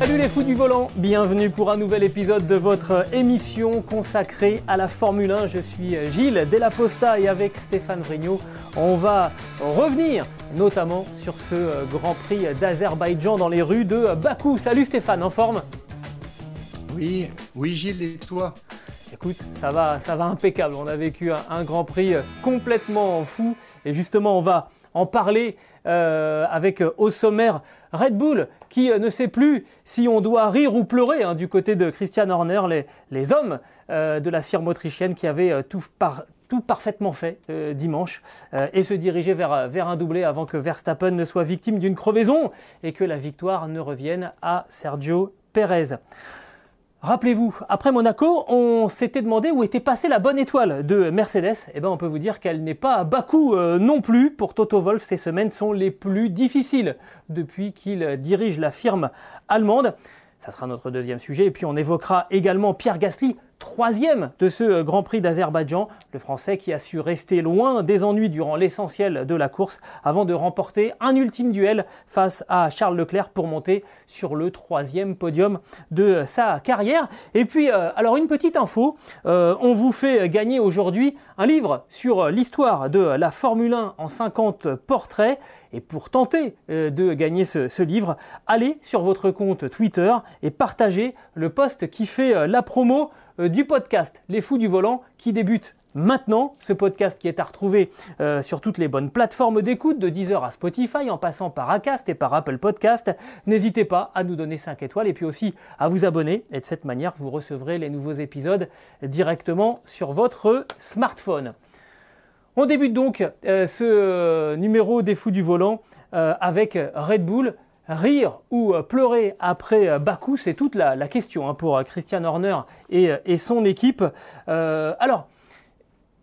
Salut les fous du volant, bienvenue pour un nouvel épisode de votre émission consacrée à la Formule 1. Je suis Gilles Delaposta et avec Stéphane Vrignot, on va revenir notamment sur ce Grand Prix d'Azerbaïdjan dans les rues de Bakou. Salut Stéphane, en forme? Oui, oui Gilles, et toi? Écoute, ça va, ça va impeccable. On a vécu un, un Grand Prix complètement fou et justement on va en parler euh, avec euh, au sommaire Red Bull qui euh, ne sait plus si on doit rire ou pleurer hein, du côté de Christian Horner, les, hommes euh, de la firme autrichienne qui avaient euh, tout, par, tout, parfaitement fait dimanche et se dirigeaient vers, vers un doublé avant que Verstappen ne soit victime d'une crevaison et que la victoire ne revienne à Sergio Perez. Rappelez-vous, après Monaco, on s'était demandé où était passée la bonne étoile de Mercedes. Eh bien, on peut vous dire qu'elle n'est pas à Bakou euh, non plus. Pour Toto Wolff, ces semaines sont les plus difficiles depuis qu'il dirige la firme allemande. Ça sera notre deuxième sujet. Et puis, on évoquera également Pierre Gasly, troisième de ce Grand Prix d'Azerbaïdjan, le Français qui a su rester loin des ennuis durant l'essentiel de la course avant de remporter un ultime duel face à Charles Leclerc pour monter sur le troisième podium de sa carrière. Et puis, euh, alors une petite info, euh, on vous fait gagner aujourd'hui un livre sur l'histoire de la Formule 1 en 50 portraits. Et pour tenter euh, de gagner ce, ce, livre, allez sur votre compte Twitter et partagez le post qui fait la promo du podcast Les Fous du Volant qui débute maintenant. Ce podcast qui est à retrouver euh, sur toutes les bonnes plateformes d'écoute, de Deezer à Spotify, en passant par Acast et par Apple Podcast. N'hésitez pas à nous donner 5 étoiles et puis aussi à vous abonner. Et de cette manière, vous recevrez les nouveaux épisodes directement sur votre smartphone. On débute donc euh, ce numéro des Fous du Volant euh, avec Red Bull rire ou pleurer après Bakou, c'est toute la, question hein, pour Christian Horner et, son équipe. Euh, alors,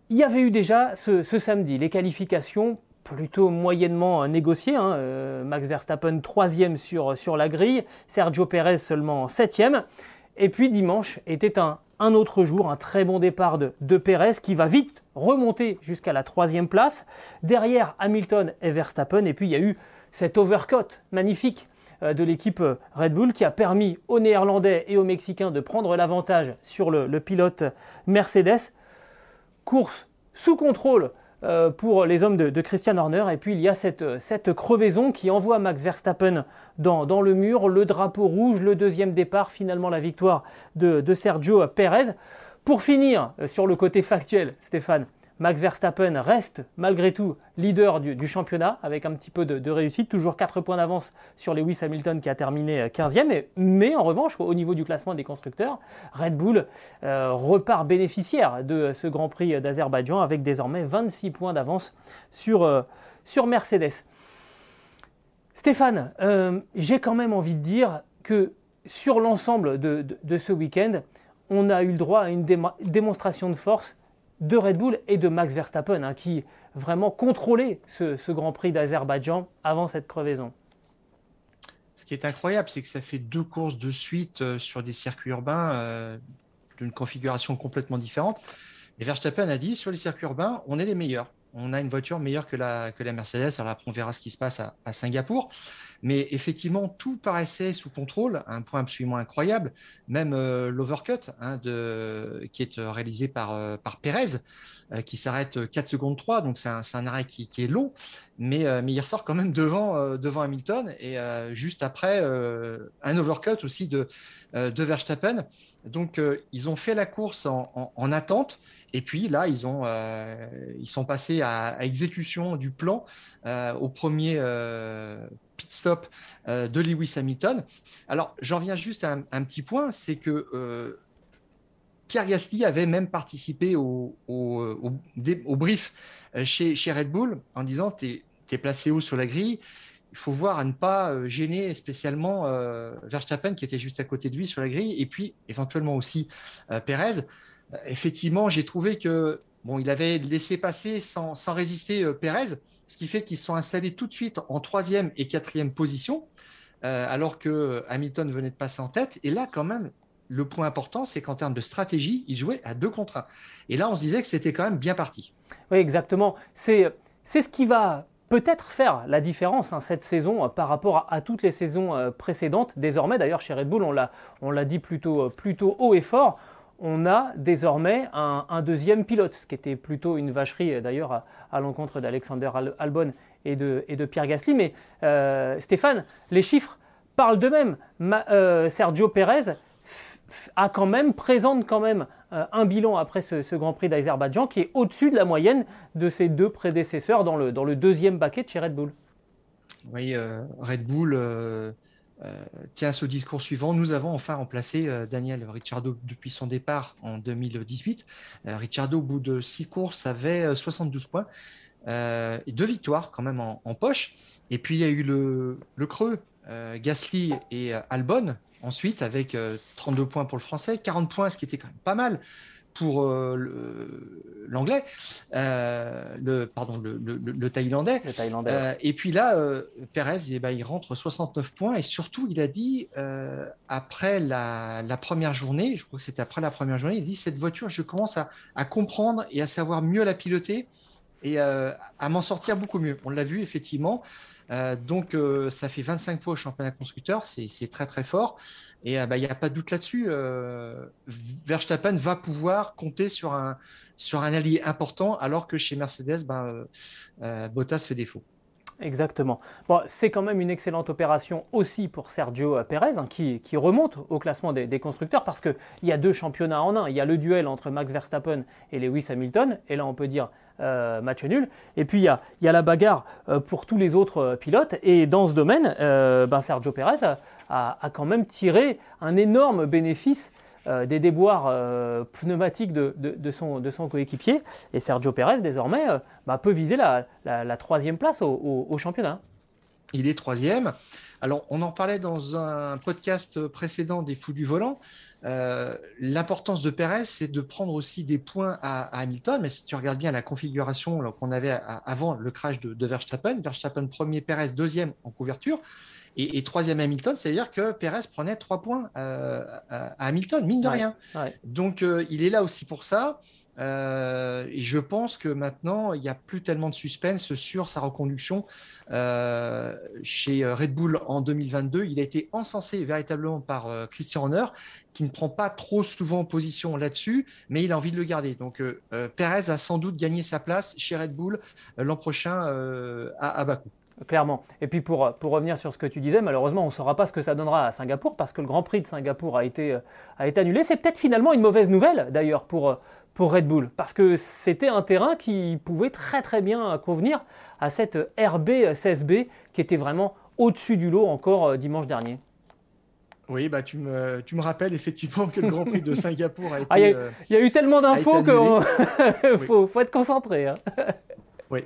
il y avait eu déjà ce, samedi les qualifications plutôt moyennement négociées. Hein, euh, Max Verstappen troisième sur, sur la grille, Sergio Perez seulement septième. Et puis dimanche était un, un autre jour, un très bon départ de, de Perez qui va vite remonter jusqu'à la troisième place. Derrière Hamilton et Verstappen. Et puis il y a eu cet overcut magnifique de l'équipe Red Bull qui a permis aux Néerlandais et aux Mexicains de prendre l'avantage sur le, pilote Mercedes. Course sous contrôle euh, pour les hommes de, Christian Horner. Et puis il y a cette, crevaison qui envoie Max Verstappen dans, dans, le mur, le drapeau rouge, le deuxième départ, finalement la victoire de, de Sergio Perez. Pour finir sur le côté factuel, Stéphane, Max Verstappen reste malgré tout leader du, championnat avec un petit peu de, réussite, toujours 4 points d'avance sur Lewis Hamilton qui a terminé 15e. Et, mais en revanche, au niveau du classement des constructeurs, Red Bull euh, repart bénéficiaire de ce Grand Prix d'Azerbaïdjan avec désormais 26 points d'avance sur, euh, Mercedes. Stéphane, euh, j'ai quand même envie de dire que sur l'ensemble de, ce week-end, on a eu le droit à une démonstration de force de Red Bull et de Max Verstappen, hein, qui vraiment contrôlaient ce, ce Grand Prix d'Azerbaïdjan avant cette crevaison. Ce qui est incroyable, c'est que ça fait deux courses de suite euh, sur des circuits urbains euh, d'une configuration complètement différente. Et Verstappen a dit, sur les circuits urbains, on est les meilleurs. On a une voiture meilleure que la, Mercedes. Alors après, on verra ce qui se passe à, Singapour. Mais effectivement, tout paraissait sous contrôle, un point absolument incroyable. Même euh, l'overcut hein, qui est réalisé par, euh, Pérez, euh, qui s'arrête 4 secondes 3, donc c'est un, arrêt qui, qui, est long, mais, euh, il ressort quand même devant, euh, Hamilton. Et juste après, un overcut aussi de, Verstappen. Donc ils ont fait la course en attente. Et puis là, ils, ont, euh, ils sont passés à, exécution du plan euh, au premier euh, pit stop de Lewis Hamilton. Alors, j'en viens juste à un, petit point, c'est que Pierre Gasly avait même participé au, au, brief chez, chez, Red Bull en disant tu es, placé haut sur la grille, il faut voir à ne pas gêner spécialement Verstappen qui était juste à côté de lui sur la grille, et puis éventuellement aussi Perez. Effectivement, j'ai trouvé que bon, il avait laissé passer sans, sans résister Perez, ce qui fait qu'ils sont installés tout de suite en troisième et quatrième position. Euh, alors que Hamilton venait de passer en tête. Et là, quand même, le point important, c'est qu'en termes de stratégie, il jouait à deux contre un. Et là, on se disait que c'était quand même bien parti. Oui, exactement. C'est ce qui va peut-être faire la différence hein, cette saison euh, par rapport à, toutes les saisons euh, précédentes. Désormais, d'ailleurs, chez Red Bull, on l'a dit plutôt, plutôt haut et fort on a désormais un, deuxième pilote, ce qui était plutôt une vacherie d'ailleurs à, l'encontre d'Alexander Albon et de, Pierre Gasly. Mais euh, Stéphane, les chiffres parlent d'eux-mêmes. Euh, Sergio Pérez a quand même, présente quand même euh, un bilan après ce, Grand Prix d'Azerbaïdjan qui est au-dessus de la moyenne de ses deux prédécesseurs dans le, dans le deuxième baquet de chez Red Bull. Oui, Red Bull euh, tient ce discours suivant. Nous avons enfin remplacé euh, Daniel Ricciardo depuis son départ en 2018. Euh, Ricciardo, au bout de six courses, avait 72 points et deux victoires quand même en, poche. Et puis il y a eu le, le creux, Gasly et Albon ensuite avec 32 points pour le français, 40 points, ce qui était quand même pas mal pour euh, l'anglais, euh, le, pardon, le, le, thaïlandais. Euh, et puis là, Perez, eh ben, il rentre 69 points et surtout, il a dit après la, la, première journée, je crois que c'était après la première journée, il dit cette voiture, je commence à, à comprendre et à savoir mieux la piloter et à m'en sortir beaucoup mieux. On l'a vu effectivement. Euh, donc, euh, ça fait 25 points au championnat constructeur, c'est très très fort. Et euh, bah, il n'y a pas de doute là-dessus. Verstappen va pouvoir compter sur un, allié important, alors que chez Mercedes, ben, Bottas fait défaut. Exactement. C'est quand même une excellente opération aussi pour Sergio Perez, hein, qui, remonte au classement des, constructeurs, parce qu'il y a deux championnats en un. Il y a le duel entre Max Verstappen et Lewis Hamilton, et là on peut dire euh, match nul. Et puis il y a, la bagarre euh, pour tous les autres euh, pilotes, et dans ce domaine, ben, Sergio Perez a, a, quand même tiré un énorme bénéfice euh, des déboires euh, pneumatiques de, son, coéquipier. Et Sergio Pérez, désormais, euh, bah, peut viser la, troisième place au, championnat. Il est troisième. Alors, on en parlait dans un podcast précédent des Fous du Volant. L'importance de Pérez, c'est de prendre aussi des points à, Hamilton. Mais si tu regardes bien la configuration qu'on avait avant le crash de, de Verstappen, Verstappen premier, Pérez deuxième en couverture. Et, troisième Hamilton, c'est-à-dire que Perez prenait trois points euh, à, Hamilton, mine de rien. Donc euh, il est là aussi pour ça. Euh, et je pense que maintenant, il n'y a plus tellement de suspense sur sa reconduction chez Red Bull en 2022. Il a été encensé véritablement par Christian Horner, qui ne prend pas trop souvent position là-dessus, mais il a envie de le garder. Donc Perez a sans doute gagné sa place chez Red Bull l'an prochain à, à Bakou. Clairement. Et puis pour, pour revenir sur ce que tu disais, malheureusement, on ne saura pas ce que ça donnera à Singapour parce que le Grand Prix de Singapour a été, a été annulé. C'est peut-être finalement une mauvaise nouvelle d'ailleurs pour, pour Red Bull parce que c'était un terrain qui pouvait très très bien convenir à cette RB16B qui était vraiment au-dessus du lot encore euh, dimanche dernier. Oui, bah, tu, me, tu me rappelles effectivement que le Grand Prix de Singapour a été. Ah, il y, a eu tellement d'infos qu'il faut, faut, être concentré. Hein. Oui,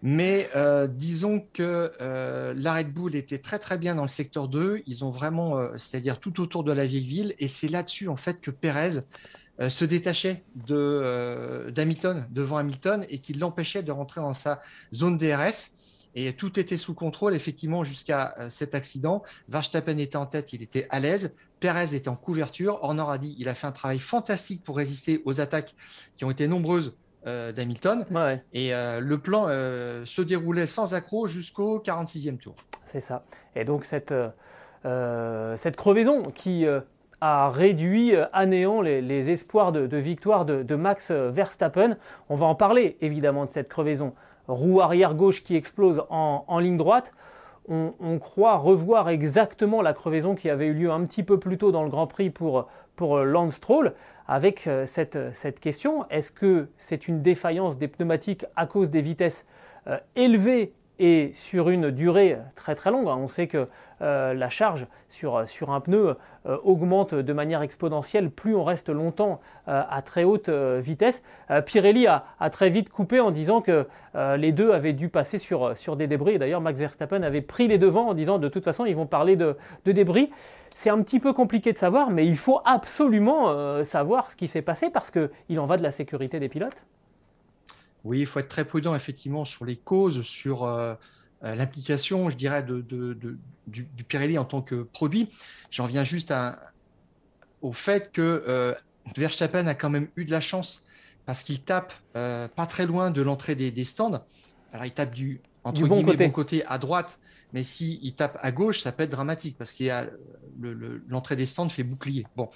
mais euh, disons que euh, la Red Bull était très très bien dans le secteur 2. Ils ont vraiment, euh, c'est-à-dire tout autour de la vieille ville, et c'est là-dessus en fait que Pérez se détachait de d'Hamilton devant Hamilton et qui l'empêchait de rentrer dans sa zone DRS. Et tout était sous contrôle, effectivement, jusqu'à cet accident. Verstappen était en tête, il était à l'aise. Pérez était en couverture. Horner a dit il a fait un travail fantastique pour résister aux attaques qui ont été nombreuses euh, d'Hamilton. Et euh, le plan euh, se déroulait sans accroc jusqu'au 46e tour. C'est ça. Et donc cette, cette crevaison qui a réduit à néant les, espoirs de, victoire de, Max Verstappen. On va en parler évidemment de cette crevaison. Roue arrière gauche qui explose en, ligne droite. On, on, croit revoir exactement la crevaison qui avait eu lieu un petit peu plus tôt dans le Grand Prix pour, pour Lance Stroll avec euh, cette, cette question. Est-ce que c'est une défaillance des pneumatiques à cause des vitesses euh, élevées et sur une durée très très longue? Hein. On sait que euh, la charge sur, sur un pneu euh, augmente de manière exponentielle plus on reste longtemps euh, à très haute vitesse. Pirelli a, très vite coupé en disant que les deux avaient dû passer sur, sur des débris. D'ailleurs, Max Verstappen avait pris les devants en disant de toute façon ils vont parler de, de débris. C'est un petit peu compliqué de savoir, mais il faut absolument savoir ce qui s'est passé parce qu'il en va de la sécurité des pilotes. Oui, il faut être très prudent effectivement sur les causes, sur euh, euh, l'implication, je dirais, de, du, Pirelli en tant que produit. J'en viens juste au fait que euh, Verstappen a quand même eu de la chance parce qu'il tape pas très loin de l'entrée des, stands. Alors il tape du, entre bon, côté. bon côté à droite, mais s'il il tape à gauche, ça peut être dramatique parce qu'il y a l'entrée des stands fait bouclier. Bon,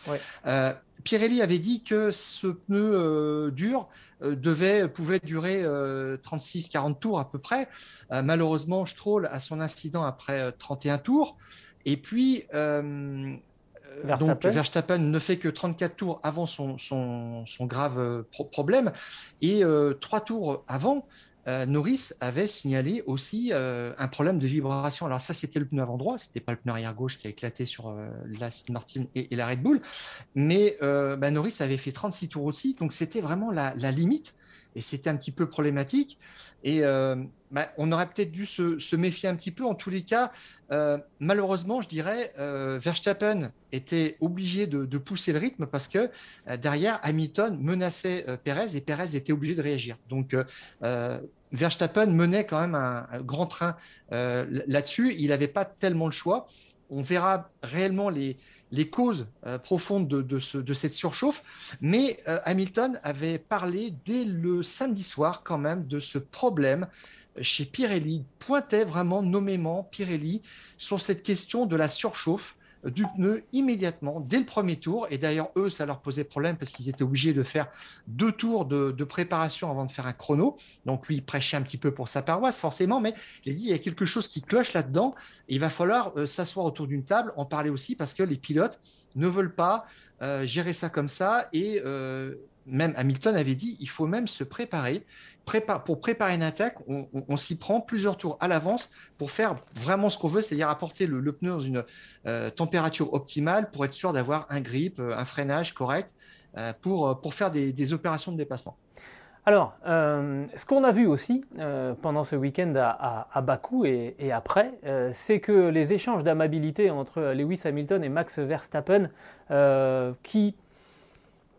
Pirelli avait dit que ce pneu dur euh, devait, pouvait durer 36-40 euh, tours à peu près. Euh, malheureusement, Stroll a son incident après 31 tours. Et puis, Verstappen. ne fait que 34 tours avant son, son, grave problème. Et trois tours avant, euh, Norris avait signalé aussi euh, un problème de vibration. Alors ça, c'était le pneu avant droit, c'était pas le pneu arrière gauche qui a éclaté sur euh, la Martin et, la Red Bull, mais bah, Norris avait fait 36 tours aussi, donc c'était vraiment la, limite et c'était un petit peu problématique. Et bah, on aurait peut-être dû se, méfier un petit peu. En tous les cas, malheureusement, je dirais, Verstappen était obligé de, de, pousser le rythme parce que derrière, Hamilton menaçait Perez et Perez était obligé de réagir. Donc, Verstappen menait quand même un, grand train euh, là-dessus. Il n'avait pas tellement le choix. On verra réellement les, causes euh, profondes de, cette surchauffe. Mais euh, Hamilton avait parlé dès le samedi soir quand même de ce problème chez Pirelli, pointait vraiment nommément Pirelli sur cette question de la surchauffe du pneu immédiatement dès le premier tour. Et d'ailleurs, eux, ça leur posait problème parce qu'ils étaient obligés de faire deux tours de, préparation avant de faire un chrono. Donc lui, il prêchait un petit peu pour sa paroisse, forcément, mais il a dit, il y a quelque chose qui cloche là-dedans. Il va falloir euh, s'asseoir autour d'une table, en parler aussi parce que les pilotes ne veulent pas euh, gérer ça comme ça. Et euh, même Hamilton avait dit, il faut même se préparer pour préparer une attaque, on, s'y prend plusieurs tours à l'avance pour faire vraiment ce qu'on veut, c'est-à-dire apporter le, pneu dans une euh, température optimale pour être sûr d'avoir un grip, euh, un freinage correct euh, pour, faire des, opérations de dépassement. Alors, ce qu'on a vu aussi pendant ce week-end à, Bakou et, et après, c'est que les échanges d'amabilité entre Lewis Hamilton et Max Verstappen, qui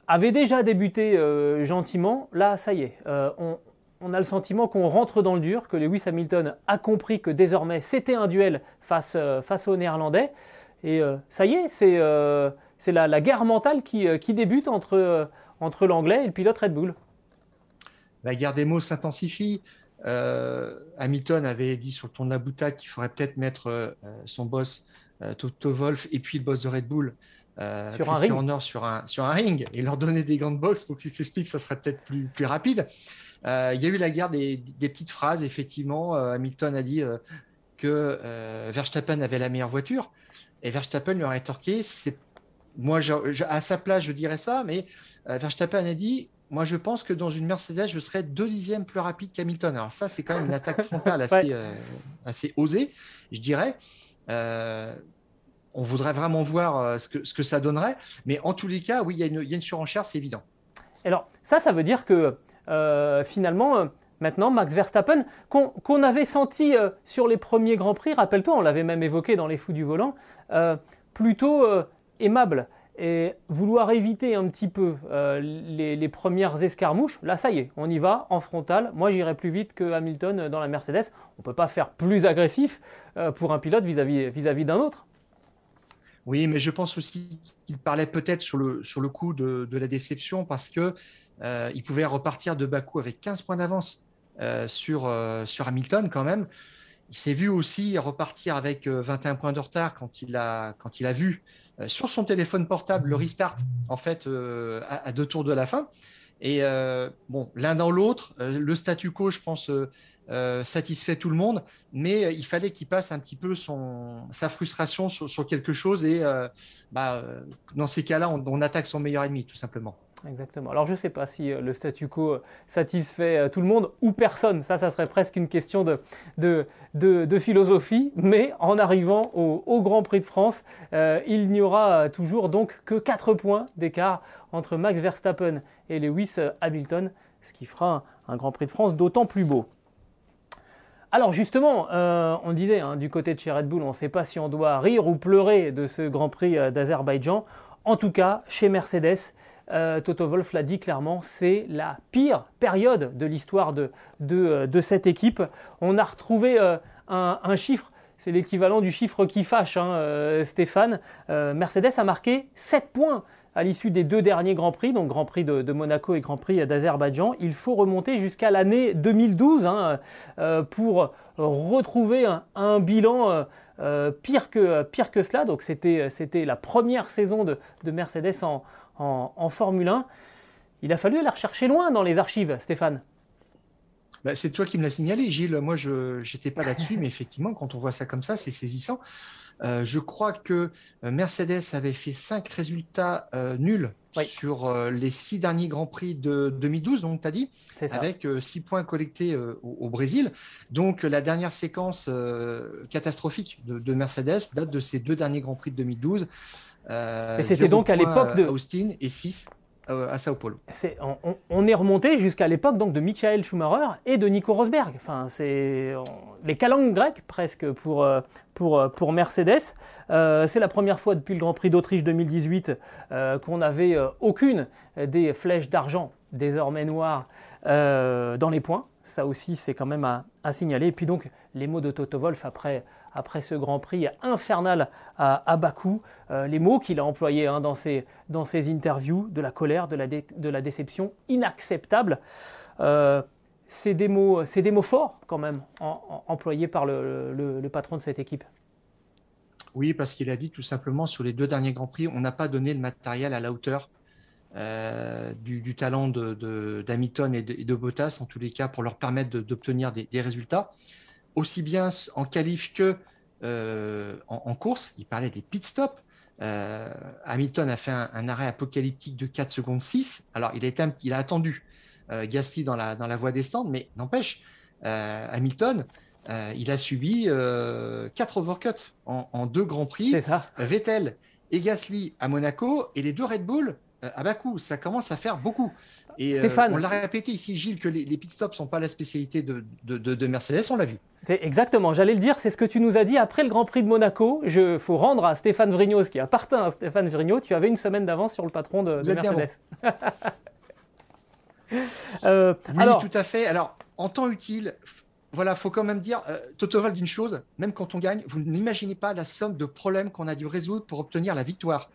avaient déjà débuté gentiment, là, ça y est, on, on a le sentiment qu'on rentre dans le dur, que Lewis Hamilton a compris que désormais c'était un duel face, euh, face aux Néerlandais. Et euh, ça y est, c'est euh, la, guerre mentale qui, débute entre, entre l'Anglais et le pilote Red Bull. La guerre des mots s'intensifie. Hamilton avait dit sur le ton de la boutade qu'il faudrait peut-être mettre son boss Toto Wolf et puis le boss de Red Bull sur, un ring. sur, un, sur un ring et leur donner des gants de boxe pour qu'ils s'expliquent que ça serait peut-être plus, plus rapide. Euh, il y a eu la guerre des, petites phrases. Effectivement, euh, Hamilton a dit euh, que Verstappen avait la meilleure voiture. Et Verstappen lui a rétorqué c'est moi, à sa place, je dirais ça, mais Verstappen a dit moi, je pense que dans une Mercedes, je serais deux dixièmes plus rapide qu'Hamilton. Alors ça, c'est quand même une attaque frontale assez, assez osée, je dirais. on voudrait vraiment voir ce, que, ce que ça donnerait. Mais en tous les cas, oui, il y, a une, il y a une surenchère, c'est évident. Alors ça, ça veut dire que euh, finalement, euh, maintenant, Max Verstappen, qu'on avait senti euh, sur les premiers Grands Prix, rappelle-toi, on l'avait même évoqué dans les fous du volant, plutôt aimable et vouloir éviter un petit peu les, premières escarmouches, là ça y est, on y va en frontal. Moi j'irai plus vite que Hamilton dans la Mercedes. On ne peut pas faire plus agressif pour un pilote vis-à-vis d'un autre. Oui, mais je pense aussi qu'il parlait peut-être sur le, sur le coup de, la déception parce que euh, il pouvait repartir de Bakou avec 15 points d'avance euh, sur, euh, sur Hamilton quand même. Il s'est vu aussi repartir avec 21 points de retard quand il a, quand il a vu sur son téléphone portable le restart en fait à, deux tours de la fin. Et bon, l'un dans l'autre, le statu quo, je pense, satisfait tout le monde, mais il fallait qu'il passe un petit peu son, sa frustration sur, quelque chose. Et bah, dans ces cas-là, on, attaque son meilleur ennemi, tout simplement. Exactement. Alors je ne sais pas si euh, le statu quo euh, satisfait euh, tout le monde ou personne. Ça, ça serait presque une question de, philosophie. Mais en arrivant au, Grand Prix de France, il n'y aura toujours donc que 4 points d'écart entre Max Verstappen et Lewis Hamilton, ce qui fera un, Grand Prix de France d'autant plus beau. Alors justement, on disait hein, du côté de chez Red Bull, on ne sait pas si on doit rire ou pleurer de ce Grand Prix d'Azerbaïdjan. En tout cas, chez Mercedes, euh, Toto Wolf l'a dit clairement, c'est la pire période de l'histoire de, euh, cette équipe. On a retrouvé euh, un, chiffre, c'est l'équivalent du chiffre qui fâche, hein, Stéphane. Mercedes a marqué 7 points à l'issue des deux derniers Grands Prix, donc Grand Prix de, Monaco et Grand Prix d'Azerbaïdjan. Il faut remonter jusqu'à l'année 2012 hein, pour retrouver un, bilan pire, que, pire que cela. Donc c'était la première saison de, de Mercedes en, en, Formule 1. Il a fallu aller rechercher loin dans les archives, Stéphane. Bah, c'est toi qui me l'as signalé, Gilles. Moi, je n'étais pas là-dessus, mais effectivement, quand on voit ça comme ça, c'est saisissant. Euh, je crois que euh, Mercedes avait fait cinq résultats euh, nuls sur les six derniers Grands Prix de 2012, donc tu as dit, avec six points collectés au, Brésil. Donc la dernière séquence catastrophique de, de, Mercedes date de ces deux derniers Grands Prix de 2012. Euh, et c'était donc à l'époque de Austin et 6 euh, à Sao Paulo. on, est remonté jusqu'à l'époque donc de Michael Schumacher et de Nico Rosberg. Enfin, c'est les calanques grecques presque pour, euh, pour, pour Mercedes. c'est la première fois depuis le Grand Prix d'Autriche 2018 qu'on n'avait aucune des flèches d'argent désormais noires dans les points. Ça aussi, c'est quand même à, à, signaler. Et puis donc, les mots de Toto Wolf après après ce Grand Prix infernal à, Bakou. Euh, les mots qu'il a employés hein, dans, ses, dans ses interviews, de la colère, de la, de la déception, inacceptable. Euh, c'est des, mots, des mots forts quand même employés par le, patron de cette équipe. Oui, parce qu'il a dit tout simplement sur les deux derniers Grands Prix, on n'a pas donné le matériel à la hauteur euh, du, talent d'Hamilton de, et, et, de, Bottas, en tous les cas, pour leur permettre d'obtenir des, résultats aussi bien en qualif que euh, en, course. Il parlait des pit stops. Euh, Hamilton a fait un, arrêt apocalyptique de 4 secondes 6. Alors, il a, il a attendu euh, Gasly dans la, dans la voie des stands, mais n'empêche, Hamilton, il a subi 4 overcuts en, deux grands prix. Vettel et Gasly à Monaco et les deux Red Bull à Bakou. Ça commence à faire beaucoup. Et Stéphane. on l'a répété ici, Gilles, que les, pit stops ne sont pas la spécialité de, de Mercedes, on l'a vu. Exactement, j'allais le dire, c'est ce que tu nous as dit après le Grand Prix de Monaco. Il faut rendre à Stéphane Vrigno ce qui appartient à Stéphane Vrigno. Tu avais une semaine d'avance sur le patron de, Mercedes. euh, alors... tout à fait. Alors, en temps utile, voilà, faut quand même dire, euh, Toto d'une chose, même quand on gagne, vous n'imaginez pas la somme de problèmes qu'on a dû résoudre pour obtenir la victoire.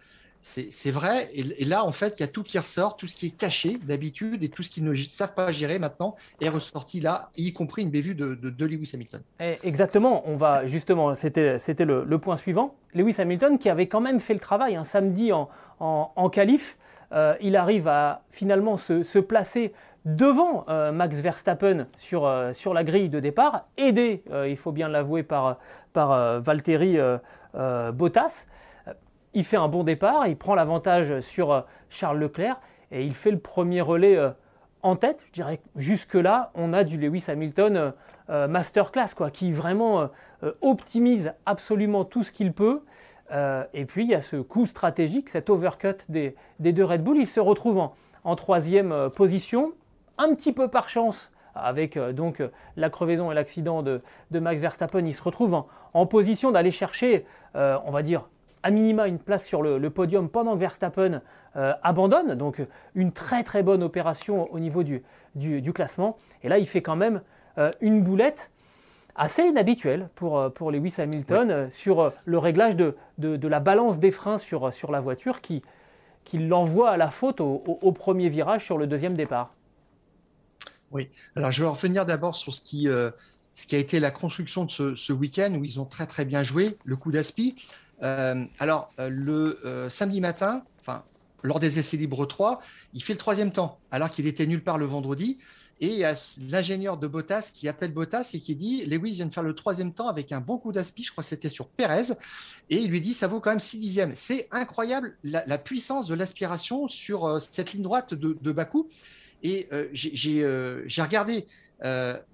C'est vrai. Et, là, en fait, il y a tout qui ressort, tout ce qui est caché d'habitude et tout ce qu'ils ne savent pas gérer maintenant est ressorti là, y compris une bévue de, Lewis Hamilton. Eh, exactement. On va justement, c'était le, point suivant. Lewis Hamilton qui avait quand même fait le travail un samedi en, en, qualif. Euh, il arrive à finalement se, placer devant euh, Max Verstappen sur, euh, sur la grille de départ, aidé, il faut bien l'avouer, par, par Valtteri Bottas il fait un bon départ, il prend l'avantage sur euh, Charles Leclerc et il fait le premier relais euh, en tête. Je dirais que jusque-là, on a du Lewis Hamilton euh, masterclass, quoi, qui vraiment optimise absolument tout ce qu'il peut. et puis il y a ce coup stratégique, cet overcut des, deux Red Bull. Il se retrouve en, troisième position, un petit peu par chance avec donc la crevaison et l'accident de, Max Verstappen, il se retrouve en, en position d'aller chercher, on va dire, à minima une place sur le, podium pendant que Verstappen euh, abandonne. Donc une très très bonne opération au niveau du, du, classement. Et là, il fait quand même euh, une boulette assez inhabituelle pour, euh, pour Lewis Hamilton sur le réglage de, de, la balance des freins sur, sur la voiture qui, qui l'envoie à la faute au, premier virage sur le deuxième départ. Oui, alors je vais revenir d'abord sur ce qui, ce qui a été la construction de ce, ce week-end où ils ont très très bien joué, le coup d'aspi. Euh, alors, euh, le euh, samedi matin, enfin, lors des essais libres 3, il fait le troisième temps, alors qu'il était nulle part le vendredi. Et il y a l'ingénieur de Bottas qui appelle Bottas et qui dit Lewis vient de faire le troisième temps avec un bon coup d'aspi, je crois que c'était sur Pérez. Et il lui dit Ça vaut quand même 6 dixièmes. C'est incroyable la, puissance de l'aspiration sur cette ligne droite de, Bakou. Et j'ai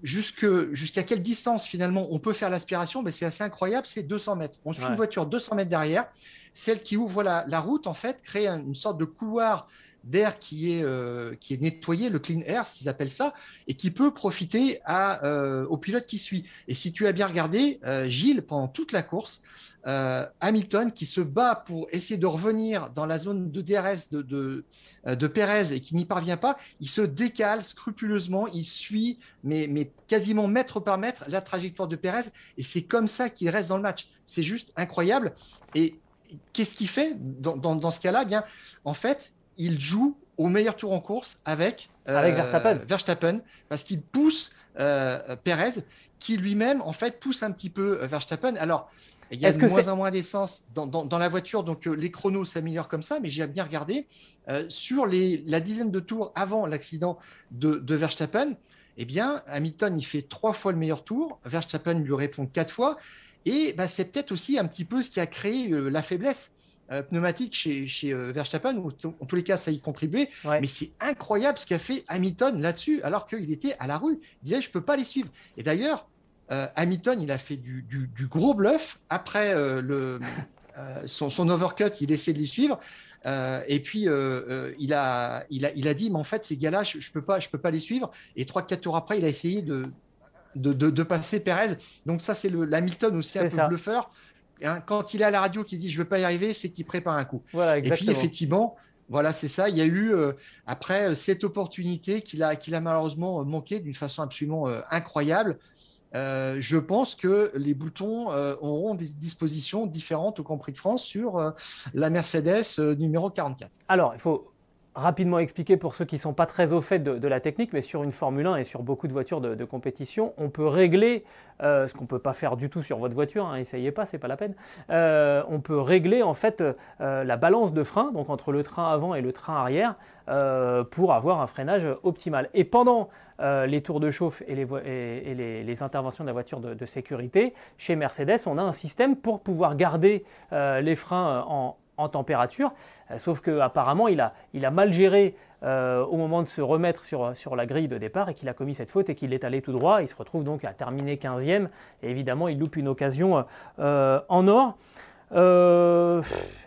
regardé jusqu'à quelle distance finalement on peut faire l'aspiration? Ben, c'est assez incroyable, c'est 200 mètres. On suit une voiture 200 mètres derrière. Celle qui ouvre la, la route, en fait, crée une sorte de couloir d'air qui, est euh, qui est nettoyé, le clean air, ce qu'ils appellent ça, et qui peut profiter à, euh, au pilote qui suit. Et si tu as bien regardé, euh, Gilles, pendant toute la course, Hamilton qui se bat pour essayer de revenir dans la zone de DRS de, de, de Pérez et qui n'y parvient pas, il se décale scrupuleusement, il suit, mais, mais quasiment mètre par mètre, la trajectoire de Pérez, et c'est comme ça qu'il reste dans le match. C'est juste incroyable. Et qu'est-ce qu'il fait dans, dans, dans, ce cas-là? Eh Bien, en fait, il joue au meilleur tour en course avec, avec euh, Verstappen. parce qu'il pousse euh, Perez, qui lui-même en fait pousse un petit peu euh, Verstappen. Alors, il y a de moins en moins d'essence dans, la voiture, donc les chronos s'améliorent comme ça, mais j'ai bien regardé sur les, la dizaine de tours avant l'accident de, Verstappen. Eh bien, Hamilton, il fait trois fois le meilleur tour. Verstappen lui répond quatre fois. Et bah, c'est peut-être aussi un petit peu ce qui a créé la faiblesse euh, pneumatique chez, chez euh, Verstappen, ou en tous les cas, ça y contribuait. Mais c'est incroyable ce qu'a fait Hamilton là-dessus, alors qu'il était à la rue. Il disait, je ne peux pas les suivre. Et d'ailleurs, euh, Hamilton, il a fait du, gros bluff après le, son, overcut, il essayait de les suivre. et puis, il, a, il, a, il a dit, mais en fait, ces gars-là, je ne peux, pas, je peux pas les suivre. Et 3-4 tours après, il a essayé de, de, de, passer Perez. Donc ça, c'est l'Hamilton aussi un peu bluffeur. Hein, quand il est à la radio qui dit je ne veux pas y arriver, c'est qu'il prépare un coup. et puis effectivement, voilà, c'est ça. Il y a eu euh, après euh, cette opportunité qu'il a, qu'il a malheureusement euh, manqué d'une façon absolument incroyable. Je pense que les boutons auront des dispositions différentes au Grand de France sur la Mercedes numéro 44. Alors, il faut rapidement expliquer pour ceux qui ne sont pas très au fait de, la technique, mais sur une Formule 1 et sur beaucoup de voitures de, compétition, on peut régler, euh, ce qu'on ne peut pas faire du tout sur votre voiture, hein, essayez pas, c'est pas la peine, euh, on peut régler en fait euh, la balance de frein, donc entre le train avant et le train arrière, pour avoir un freinage optimal. Et pendant les tours de chauffe et les, les, interventions de la voiture de, sécurité, chez Mercedes, on a un système pour pouvoir garder les freins en, en température, euh, sauf qu'apparemment il a, il a mal géré euh, au moment de se remettre sur, sur la grille de départ et qu'il a commis cette faute et qu'il est allé tout droit. Il se retrouve donc à terminer 15e et évidemment il loupe une occasion euh, en or.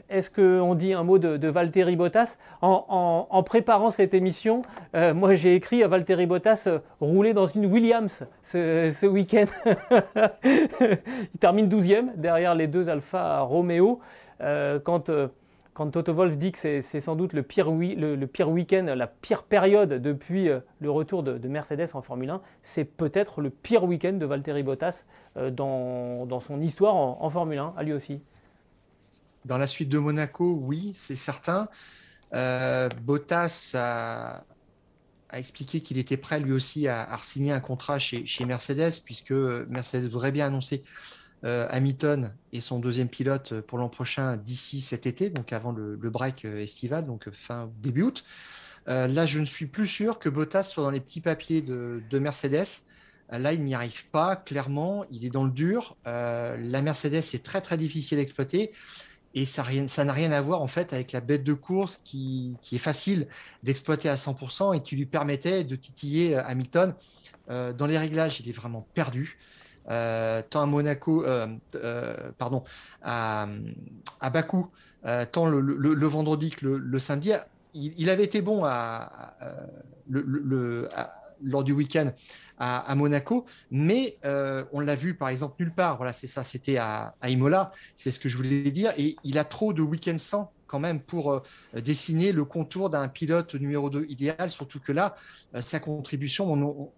Est-ce qu'on dit un mot de, de Valtteri Bottas? En, préparant cette émission, moi j'ai écrit à Valtteri Bottas rouler dans une Williams ce, ce week-end. il termine 12e derrière les deux Alfa Romeo. Euh, quand, euh, quand Toto Wolf dit que c'est sans doute le pire, le, pire week-end, la pire période depuis euh, le retour de, Mercedes en Formule 1, c'est peut-être le pire week-end de Valtteri Bottas dans, dans, son histoire en, Formule 1, à lui aussi. Dans la suite de Monaco, oui, c'est certain. Bottas a, expliqué qu'il était prêt lui aussi à, à signer un contrat chez, chez Mercedes, puisque Mercedes voudrait bien annoncer Hamilton et son deuxième pilote pour l'an prochain d'ici cet été, donc avant le, break euh, estival, donc fin début août. Euh, là, je ne suis plus sûr que Bottas soit dans les petits papiers de, Mercedes. Là, il n'y arrive pas, clairement, il est dans le dur. la Mercedes est très très difficile à exploiter et ça n'a rien à voir en fait avec la bête de course qui est facile d'exploiter à 100% et qui lui permettait de titiller Hamilton. dans les réglages, il est vraiment perdu. Euh, tant à Monaco, euh, euh, pardon, à, Bakou, tant le, vendredi que le, samedi. Il, avait été bon lors du week-end à, Monaco, mais on l'a vu par exemple nulle part. Voilà, c'est ça, c'était à, Imola, c'est ce que je voulais dire. Et il a trop de week-ends sans quand même pour dessiner le contour d'un pilote numéro 2 idéal, surtout que là, sa contribution, on, on,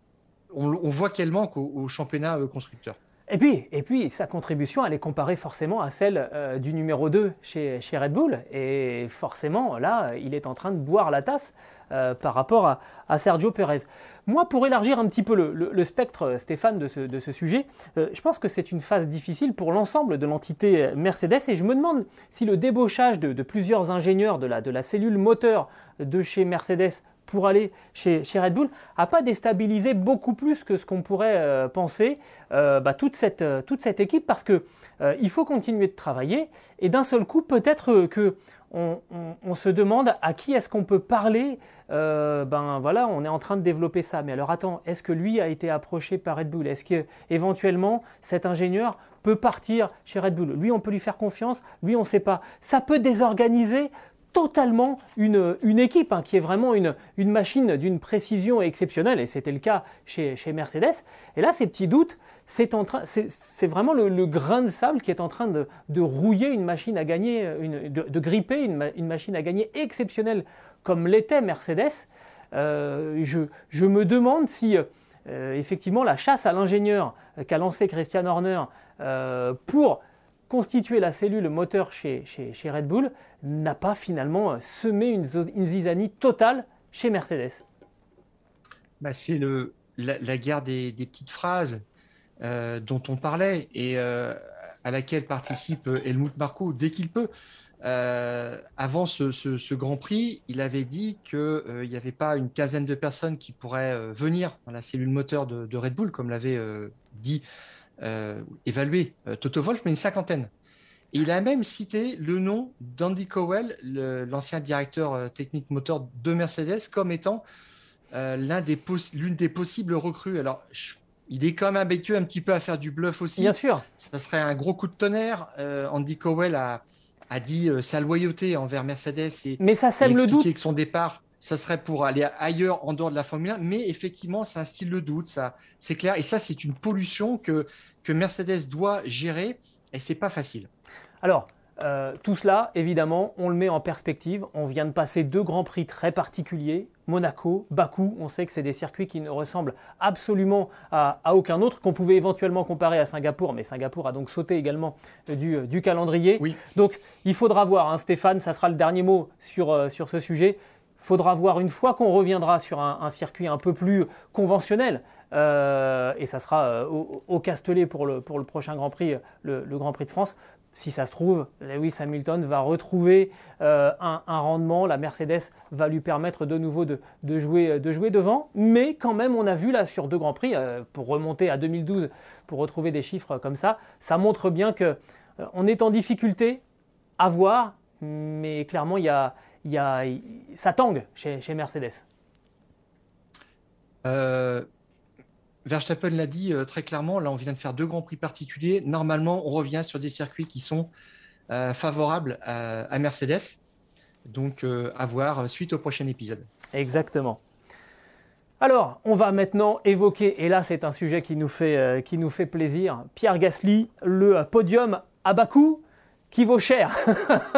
voit qu'elle manque au, championnat euh, constructeur. Et puis, et puis, sa contribution, elle est comparée forcément à celle euh, du numéro 2 chez, Red Bull. Et forcément, là, il est en train de boire la tasse euh, par rapport à, Sergio Perez. Moi, pour élargir un petit peu le, spectre, Stéphane, de ce, sujet, je pense que c'est une phase difficile pour l'ensemble de l'entité Mercedes. Et je me demande si le débauchage de, plusieurs ingénieurs de la cellule moteur de chez Mercedes pour aller chez, Red Bull, n'a pas déstabilisé beaucoup plus que ce qu'on pourrait euh, penser bah, toute, cette, toute cette équipe parce qu'il il faut continuer de travailler et d'un seul coup peut-être que on, se demande à qui est-ce qu'on peut parler. Euh, ben voilà, on est en train de développer ça. Mais alors attends, est-ce que lui a été approché par Red Bull? Est-ce que éventuellement cet ingénieur peut partir chez Red Bull? Lui, on peut lui faire confiance. Lui, on ne sait pas. Ça peut désorganiser totalement une, équipe hein, qui est vraiment une, machine d'une précision exceptionnelle, et c'était le cas chez, Mercedes. Et là, ces petits doutes, c'est, vraiment le, grain de sable qui est en train de, rouiller une machine à gagner, de, gripper une, machine à gagner exceptionnelle comme l'était Mercedes. Euh, je, me demande si euh, effectivement la chasse à l'ingénieur qu'a lancé Christian Horner euh, pour constituer la cellule moteur chez, chez, Red Bull n'a pas finalement euh, semé une, zizanie totale chez Mercedes bah, C'est la, la, guerre des, petites phrases euh, dont on parlait et euh, à laquelle participe Helmut Marko dès qu'il peut. avant ce, Grand Prix, il avait dit qu'il n'y avait pas une quinzaine de personnes qui pourraient venir dans la cellule moteur de, de Red Bull, comme l'avait dit évalué euh, Toto Wolff, mais une cinquantaine. il a même cité le nom d'Andy Cowell, l'ancien directeur euh, technique moteur de Mercedes, comme étant l'une des, des, possibles recrues. Alors, il est quand même habitué un petit peu à faire du bluff aussi. Bien sûr. Ça serait un gros coup de tonnerre. Andy Cowell a, a dit sa loyauté envers Mercedes et, mais ça sème le doute. que son départ ça serait pour aller ailleurs en dehors de la Formule 1, mais effectivement, c'est un style de doute, ça, c'est clair. Et ça, c'est une pollution que, que Mercedes doit gérer, et c'est pas facile. Alors, euh, tout cela, évidemment, on le met en perspective. On vient de passer deux grands prix très particuliers, Monaco, Bakou. On sait que c'est des circuits qui ne ressemblent absolument à, aucun autre, qu'on pouvait éventuellement comparer à Singapour, mais Singapour a donc sauté également du, du calendrier. Oui. Donc, il faudra voir, hein, Stéphane, ça sera le dernier mot sur, euh, sur ce sujet faudra voir une fois qu'on reviendra sur un, circuit un peu plus conventionnel, euh, et ça sera euh, au, Castellet pour le, pour le prochain Grand Prix, le, Grand Prix de France. Si ça se trouve, Lewis Hamilton va retrouver euh, un, rendement, la Mercedes va lui permettre de nouveau de, jouer, de jouer devant, mais quand même on a vu là sur deux Grands Prix, pour remonter à 2012, pour retrouver des chiffres comme ça, ça montre bien qu'on est en difficulté à voir, mais clairement il y a, il y a, ça tangue chez, Mercedes. Euh, Verstappen l'a dit euh, très clairement, là on vient de faire deux grands prix particuliers. Normalement, on revient sur des circuits qui sont euh, favorables à, Mercedes. Donc à voir suite au prochain épisode. Exactement. Alors, on va maintenant évoquer, et là c'est un sujet qui nous fait, qui nous fait plaisir, Pierre Gasly, le podium à Bakou qui vaut cher.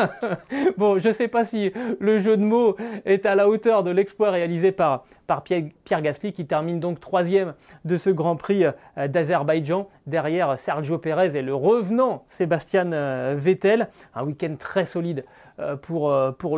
bon, je ne sais pas si le jeu de mots est à la hauteur de l'exploit réalisé par, par Pierre, Gasly, qui termine donc troisième de ce Grand Prix euh, d'Azerbaïdjan, derrière Sergio Pérez et le revenant Sébastien euh, Vettel. Un week-end très solide euh, pour,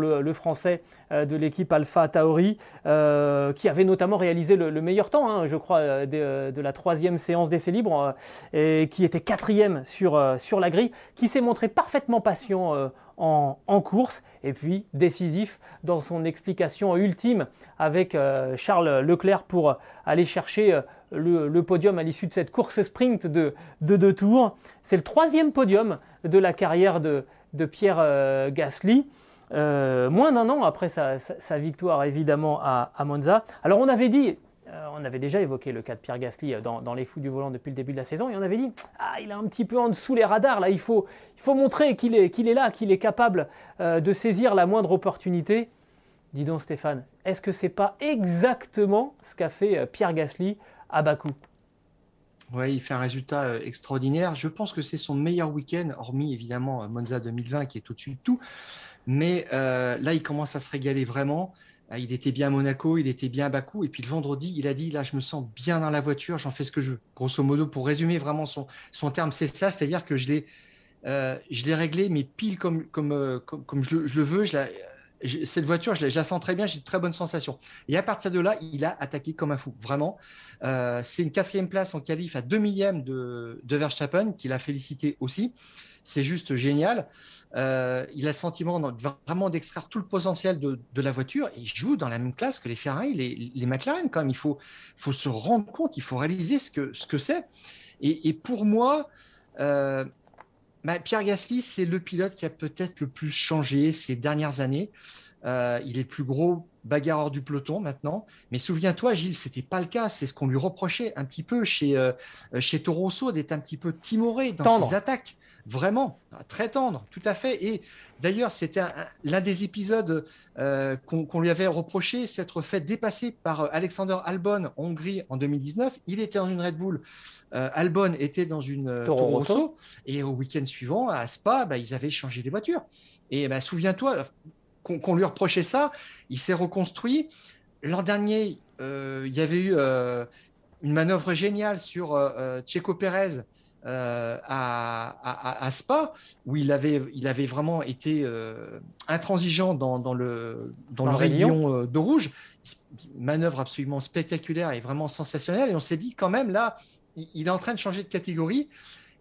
le, Français de l'équipe Alpha Tauri, qui avait notamment réalisé le, meilleur temps, hein, je crois, de, la troisième séance d'essai libre, et qui était quatrième sur, sur la grille, qui s'est montré parfaitement patient en, course et puis décisif dans son explication ultime avec euh, Charles Leclerc pour aller chercher euh, le, podium à l'issue de cette course sprint de, deux tours. C'est le troisième podium de la carrière de, Pierre euh, Gasly. moins d'un an après sa, victoire évidemment à, Monza. Alors on avait dit, on avait déjà évoqué le cas de Pierre Gasly euh, dans, les fous du volant depuis le début de la saison et on avait dit ah, il est un petit peu en dessous les radars là, il faut, montrer qu'il est, qu'il est là, qu'il est capable euh, de saisir la moindre opportunité. Dis donc Stéphane, est-ce que c'est pas exactement ce qu'a fait Pierre Gasly à Bakou? Oui, il fait un résultat extraordinaire. Je pense que c'est son meilleur week-end, hormis évidemment Monza 2020 qui est au-dessus de tout. Mais là, il commence à se régaler vraiment. Ah, il était bien à Monaco, il était bien à Bakou. Et puis le vendredi, il a dit là, je me sens bien dans la voiture, j'en fais ce que je veux. Grosso modo, pour résumer vraiment son, son terme, c'est ça, c'est-à-dire que je l'ai, euh, je l'ai réglé, mais pile comme, comme, euh, comme, je, le veux. Je cette voiture, je la, sens très bien, j'ai de très bonnes sensations. Et à partir de là, il a attaqué comme un fou, vraiment. Euh, c'est une quatrième place en qualif à 2 millièmes de, de Verstappen, qu'il a félicité aussi. C'est juste génial. Euh, il a le sentiment vraiment d'extraire tout le potentiel de, la voiture et il joue dans la même classe que les Ferrari, les, les McLaren quand même. Il faut, faut se rendre compte, il faut réaliser ce que c'est. Ce que et, et, pour moi, euh, bah, Pierre Gasly, c'est le pilote qui a peut-être le plus changé ces dernières années. Euh, il est plus gros bagarreur du peloton maintenant. Mais souviens-toi, Gilles, c'était pas le cas. C'est ce qu'on lui reprochait un petit peu chez, euh, chez Toro Rosso d'être un petit peu timoré dans ses attaques. Vraiment, très tendre, tout à fait. Et d'ailleurs, c'était l'un des épisodes euh, qu'on lui avait reproché, s'être fait dépasser par euh, Alexander Albon en Hongrie en 2019. Il était dans une Red Bull, euh, Albon était dans une Toro, Rosso. Et au week-end suivant, à Spa, bah, ils avaient changé les voitures. Et bah, souviens-toi qu'on lui reprochait ça. Il s'est reconstruit. L'an dernier, il y avait eu une manœuvre géniale sur Checo Pérez euh, à, Spa, où il avait, il avait vraiment été euh, intransigeant dans, le, dans, le rayon euh, de rouge. Manœuvre absolument spectaculaire et vraiment sensationnelle. Et on s'est dit quand même, là, il, est en train de changer de catégorie.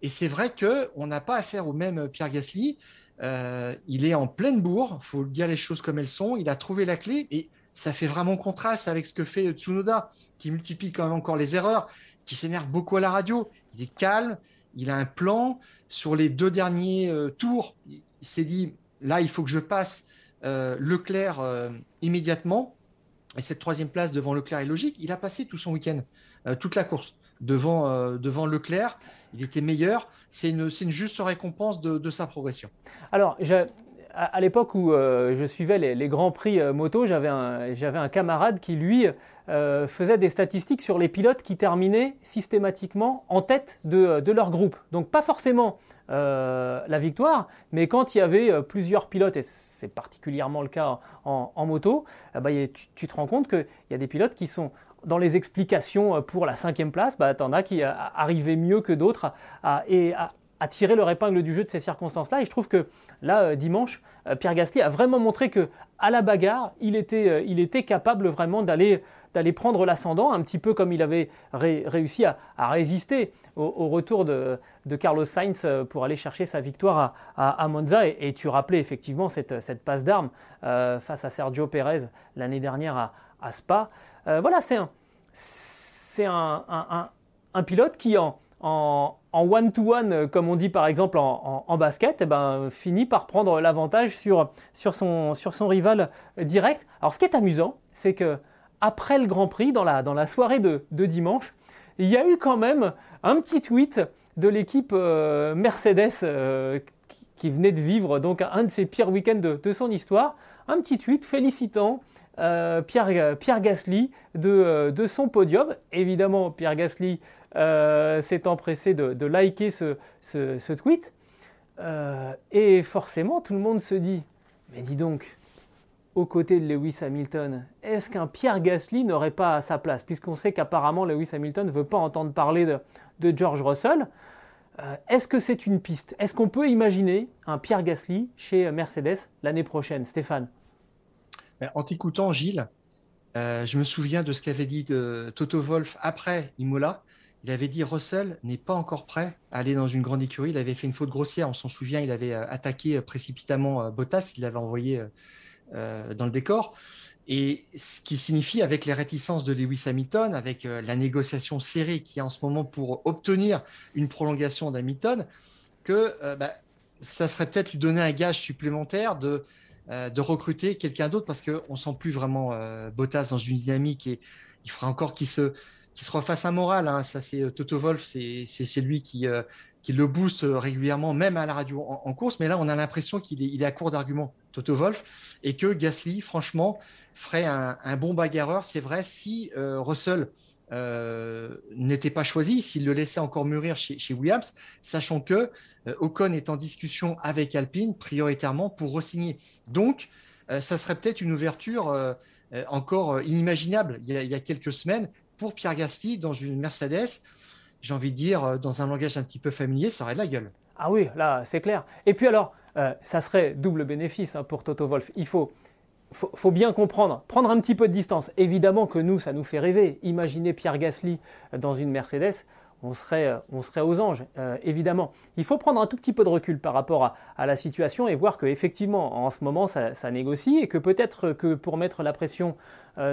Et c'est vrai qu'on n'a pas affaire au même Pierre Gasly. il est en pleine bourre, il faut dire les choses comme elles sont. Il a trouvé la clé et ça fait vraiment contraste avec ce que fait Tsunoda, qui multiplie quand même encore les erreurs, qui s'énerve beaucoup à la radio il est calme, il a un plan. Sur les deux derniers euh, tours, il, s'est dit, là, il faut que je passe euh, Leclerc euh, immédiatement. Et cette troisième place devant Leclerc est logique. Il a passé tout son week-end, toute la course, devant, devant Leclerc. Il était meilleur. C'est une, une, juste récompense de, de sa progression. Alors, à, l'époque où je suivais les, grands prix moto, j'avais un, camarade qui, lui, euh, faisait des statistiques sur les pilotes qui terminaient systématiquement en tête de, leur groupe. Donc pas forcément euh, la victoire, mais quand il y avait euh, plusieurs pilotes, et c'est particulièrement le cas en, moto, bah, tu, te rends compte qu'il y a des pilotes qui sont dans les explications pour la cinquième place, bah, tu en as qui arrivaient mieux que d'autres et à tirer leur épingle du jeu de ces circonstances-là. Et je trouve que là, dimanche, Pierre Gasly a vraiment montré que à la bagarre, il était, il était capable vraiment d'aller d'aller prendre l'ascendant, un petit peu comme il avait réussi à, résister au, retour de, Carlos Sainz euh, pour aller chercher sa victoire à, Monza. Et, tu rappelais effectivement cette, passe d'armes euh, face à Sergio Pérez l'année dernière à, Spa. Euh, voilà, c'est un, pilote qui en, en, one-to-one, comme on dit par exemple en, basket, eh ben, finit par prendre l'avantage sur, sur, son, sur son rival direct. Alors ce qui est amusant, c'est que après le Grand Prix, dans la, dans la soirée de, dimanche, il y a eu quand même un petit tweet de l'équipe euh, Mercedes euh, qui, venait de vivre donc un de ses pires week-ends de, son histoire. Un petit tweet félicitant euh, Pierre, Pierre, Gasly de, de, son podium. Évidemment, Pierre Gasly s'est empressé de, liker ce, tweet. et forcément, tout le monde se dit, mais dis donc, aux côtés de Lewis Hamilton, est-ce qu'un Pierre Gasly n'aurait pas sa place? Puisqu'on sait qu'apparemment Lewis Hamilton ne veut pas entendre parler de, George Russell. Euh, est-ce que c'est une piste? Est-ce qu'on peut imaginer un Pierre Gasly chez Mercedes l'année prochaine? Stéphane ben, En t'écoutant, Gilles, euh, je me souviens de ce qu'avait dit de Toto Wolf après Imola. Il avait dit Russell n'est pas encore prêt à aller dans une grande écurie. Il avait fait une faute grossière, on s'en souvient. Il avait euh, attaqué précipitamment Bottas. Il l'avait envoyé euh, dans le décor. Et ce qui signifie, avec les réticences de Lewis Hamilton, avec euh, la négociation serrée qui est en ce moment pour obtenir une prolongation d'Hamilton, que euh, bah, ça serait peut-être lui donner un gage supplémentaire de, de recruter quelqu'un d'autre parce qu'on ne sent plus vraiment Bottas dans une dynamique et il faudra encore qu'il se, qu'il se refasse un moral. Hein. Ça, c'est Toto Wolf, c'est lui qui, qui le booste régulièrement, même à la radio en, course. Mais là, on a l'impression qu'il est, il est à court d'arguments. Toto Wolf, et que Gasly, franchement, ferait un, bon bagarreur. C'est vrai, si euh, Russell euh, n'était pas choisi, s'il le laissait encore mûrir chez, Williams, sachant que euh, Ocon est en discussion avec Alpine prioritairement pour re-signer. Donc, ça serait peut-être une ouverture encore inimaginable il y, a, quelques semaines pour Pierre Gasly dans une Mercedes. J'ai envie de dire, dans un langage un petit peu familier, ça aurait de la gueule. Ah oui, là, c'est clair. Et puis alors, euh, ça serait double bénéfice hein, pour Toto Wolf. Il faut, faut, bien comprendre, prendre un petit peu de distance. Évidemment que nous, ça nous fait rêver. Imaginez Pierre Gasly dans une Mercedes. on serait, on serait aux anges, évidemment. Il faut prendre un tout petit peu de recul par rapport à, la situation et voir qu'effectivement, en ce moment, ça, négocie et que peut-être que pour mettre la pression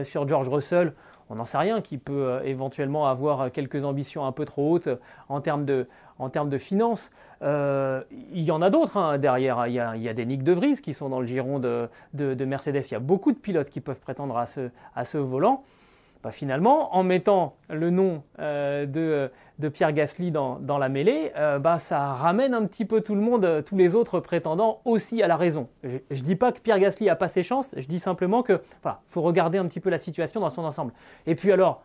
sur George Russell, on n'en sait rien, qui peut euh, éventuellement avoir quelques ambitions un peu trop hautes en termes de, en termes de finances. Euh, il y en a d'autres hein, derrière. Il y, a, des Nick De Vries qui sont dans le giron de, de, Mercedes. Il y a beaucoup de pilotes qui peuvent prétendre à ce volant. Bah, finalement, en mettant le nom euh, de, Pierre Gasly dans, la mêlée, euh, bah, ça ramène un petit peu tout le monde, euh, tous les autres prétendants aussi à la raison. Je ne dis pas que Pierre Gasly a pas ses chances, je dis simplement que faut regarder un petit peu la situation dans son ensemble. Et puis alors,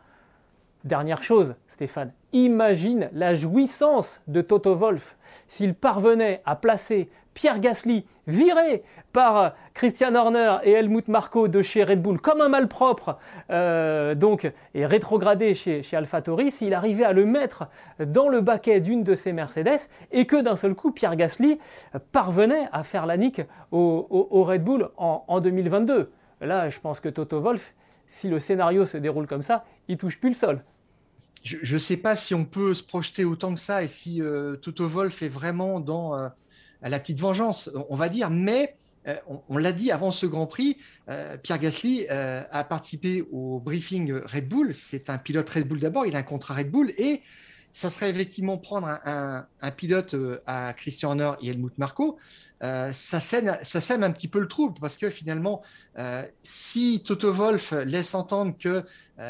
dernière chose, Stéphane, imagine la jouissance de Toto Wolf s'il parvenait à placer Pierre Gasly, viré par Christian Horner et Helmut Marko de chez Red Bull comme un malpropre, euh, donc, et rétrogradé chez, chez AlphaTauri, s'il arrivait à le mettre dans le baquet d'une de ses Mercedes et que d'un seul coup, Pierre Gasly parvenait à faire la nique au, Red Bull en, en 2022. Là, je pense que Toto Wolf, si le scénario se déroule comme ça, il touche plus le sol je ne sais pas si on peut se projeter autant que ça et si euh, Toto Wolf est vraiment dans euh, la petite vengeance, on va dire, mais euh, on, l'a dit avant ce Grand Prix, Pierre Gasly a participé au briefing Red Bull. C'est un pilote Red Bull d'abord, il a un contrat Red Bull et ça serait effectivement prendre un, pilote à Christian Horner et Helmut Marko. ça, sème, ça sème un petit peu le trouble parce que finalement, si Toto Wolf laisse entendre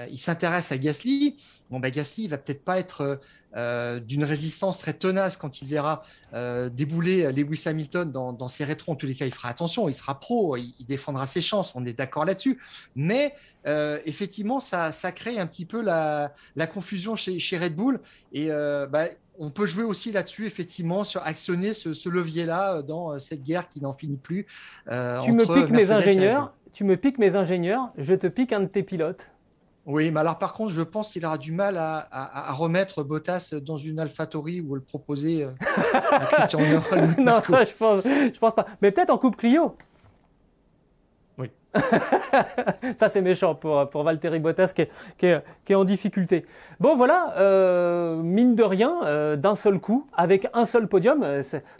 qu'il s'intéresse à Gasly, bon, bah, Gasly va peut-être pas être euh, d'une résistance très tenace quand il verra euh, débouler Lewis Hamilton dans, ses rétros. En tous les cas, il fera attention, il sera pro, il, défendra ses chances, on est d'accord là-dessus. Mais euh, effectivement, ça, crée un petit peu la, confusion chez, Red Bull. Et bah, on peut jouer aussi là-dessus, effectivement, sur actionner ce, levier-là dans cette guerre qui n'en finit plus. tu me piques mes ingénieurs. Tu me piques mes ingénieurs, je te pique un de tes pilotes. Oui, mais alors par contre, je pense qu'il aura du mal à, remettre Bottas dans une AlphaTauri ou le proposer euh, à Christian Non, ça, je pense, je pense pas. Mais peut-être en Coupe Clio. Oui. ça, c'est méchant pour, pour Valtteri Bottas qui est, en difficulté. Bon, voilà, euh, mine de rien, euh, d'un seul coup, avec un seul podium,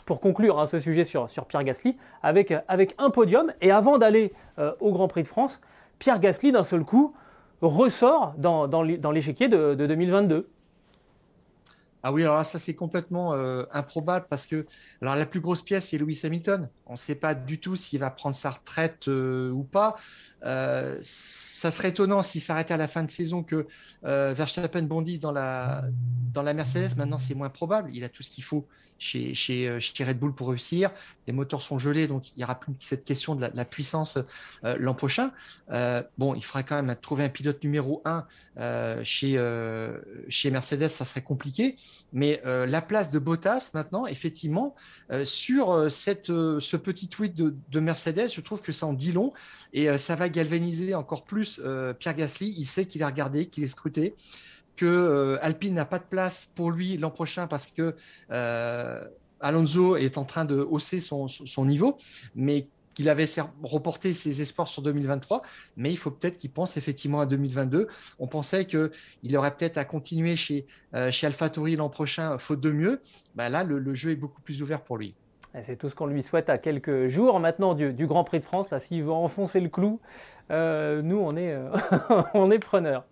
pour conclure hein, ce sujet sur, sur Pierre Gasly, avec, avec un podium, et avant d'aller au Grand Prix de France, Pierre Gasly, d'un seul coup, ressort dans, dans l'échiquier de, 2022. Ah oui, alors ça c'est complètement euh, improbable parce que alors la plus grosse pièce c'est Lewis Hamilton. On ne sait pas du tout s'il va prendre sa retraite euh, ou pas. Euh, ça serait étonnant s'il s'arrêtait à la fin de saison que Verstappen bondisse dans la, dans la Mercedes. Maintenant, c'est moins probable. Il a tout ce qu'il faut chez, chez, chez, Red Bull pour réussir. Les moteurs sont gelés, donc il n'y aura plus cette question de la, puissance l'an prochain. bon, il faudrait quand même trouver un pilote numéro 1 chez, chez Mercedes, ça serait compliqué. Mais la place de Bottas maintenant, effectivement, sur cette, ce petit tweet de, de, Mercedes, je trouve que ça en dit long et ça va galvaniser encore plus Pierre Gasly. Il sait qu'il est regardé, qu'il est scruté que euh, Alpine n'a pas de place pour lui l'an prochain parce que euh, Alonso est en train de hausser son, niveau, mais qu'il avait reporté ses espoirs sur 2023, mais il faut peut-être qu'il pense effectivement à 2022. On pensait qu'il aurait peut-être à continuer chez, euh, chez AlphaTauri l'an prochain, faute de mieux. Bah là, le, jeu est beaucoup plus ouvert pour lui. C'est tout ce qu'on lui souhaite à quelques jours maintenant du, Grand Prix de France. S'il veut enfoncer le clou, nous, on est, on est preneurs.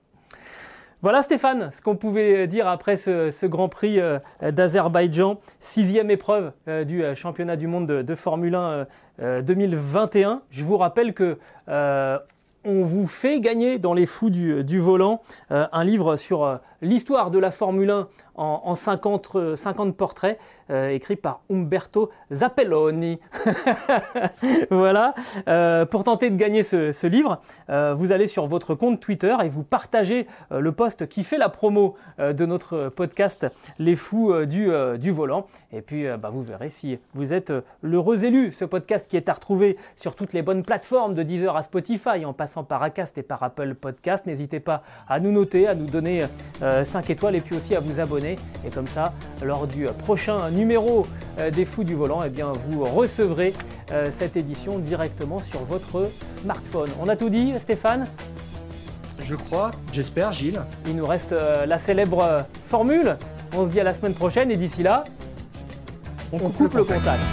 Voilà Stéphane, ce qu'on pouvait dire après ce, Grand Prix euh, d'Azerbaïdjan, sixième épreuve euh, du euh, championnat du monde de, Formule 1 2021. Je vous rappelle que on vous fait gagner dans les fous du, volant un livre sur l'histoire de la Formule 1 en, 50, 50, portraits, euh, écrits par Umberto Zappelloni. voilà. Euh, pour tenter de gagner ce, livre, euh, vous allez sur votre compte Twitter et vous partagez le post qui fait la promo de notre podcast Les Fous du, du volant. Et puis, bah, vous verrez si vous êtes l'heureux élu. Ce podcast qui est à retrouver sur toutes les bonnes plateformes de Deezer à Spotify, en passant par Acast et par Apple Podcast. N'hésitez pas à nous noter, à nous donner 5 étoiles et puis aussi à vous abonner. Et comme ça, lors du prochain numéro euh, des Fous du Volant, eh bien, vous recevrez euh, cette édition directement sur votre smartphone. On a tout dit, Stéphane? Je crois, j'espère, Gilles. Il nous reste euh, la célèbre formule On se dit à la semaine prochaine et d'ici là, on, coupe, le contact.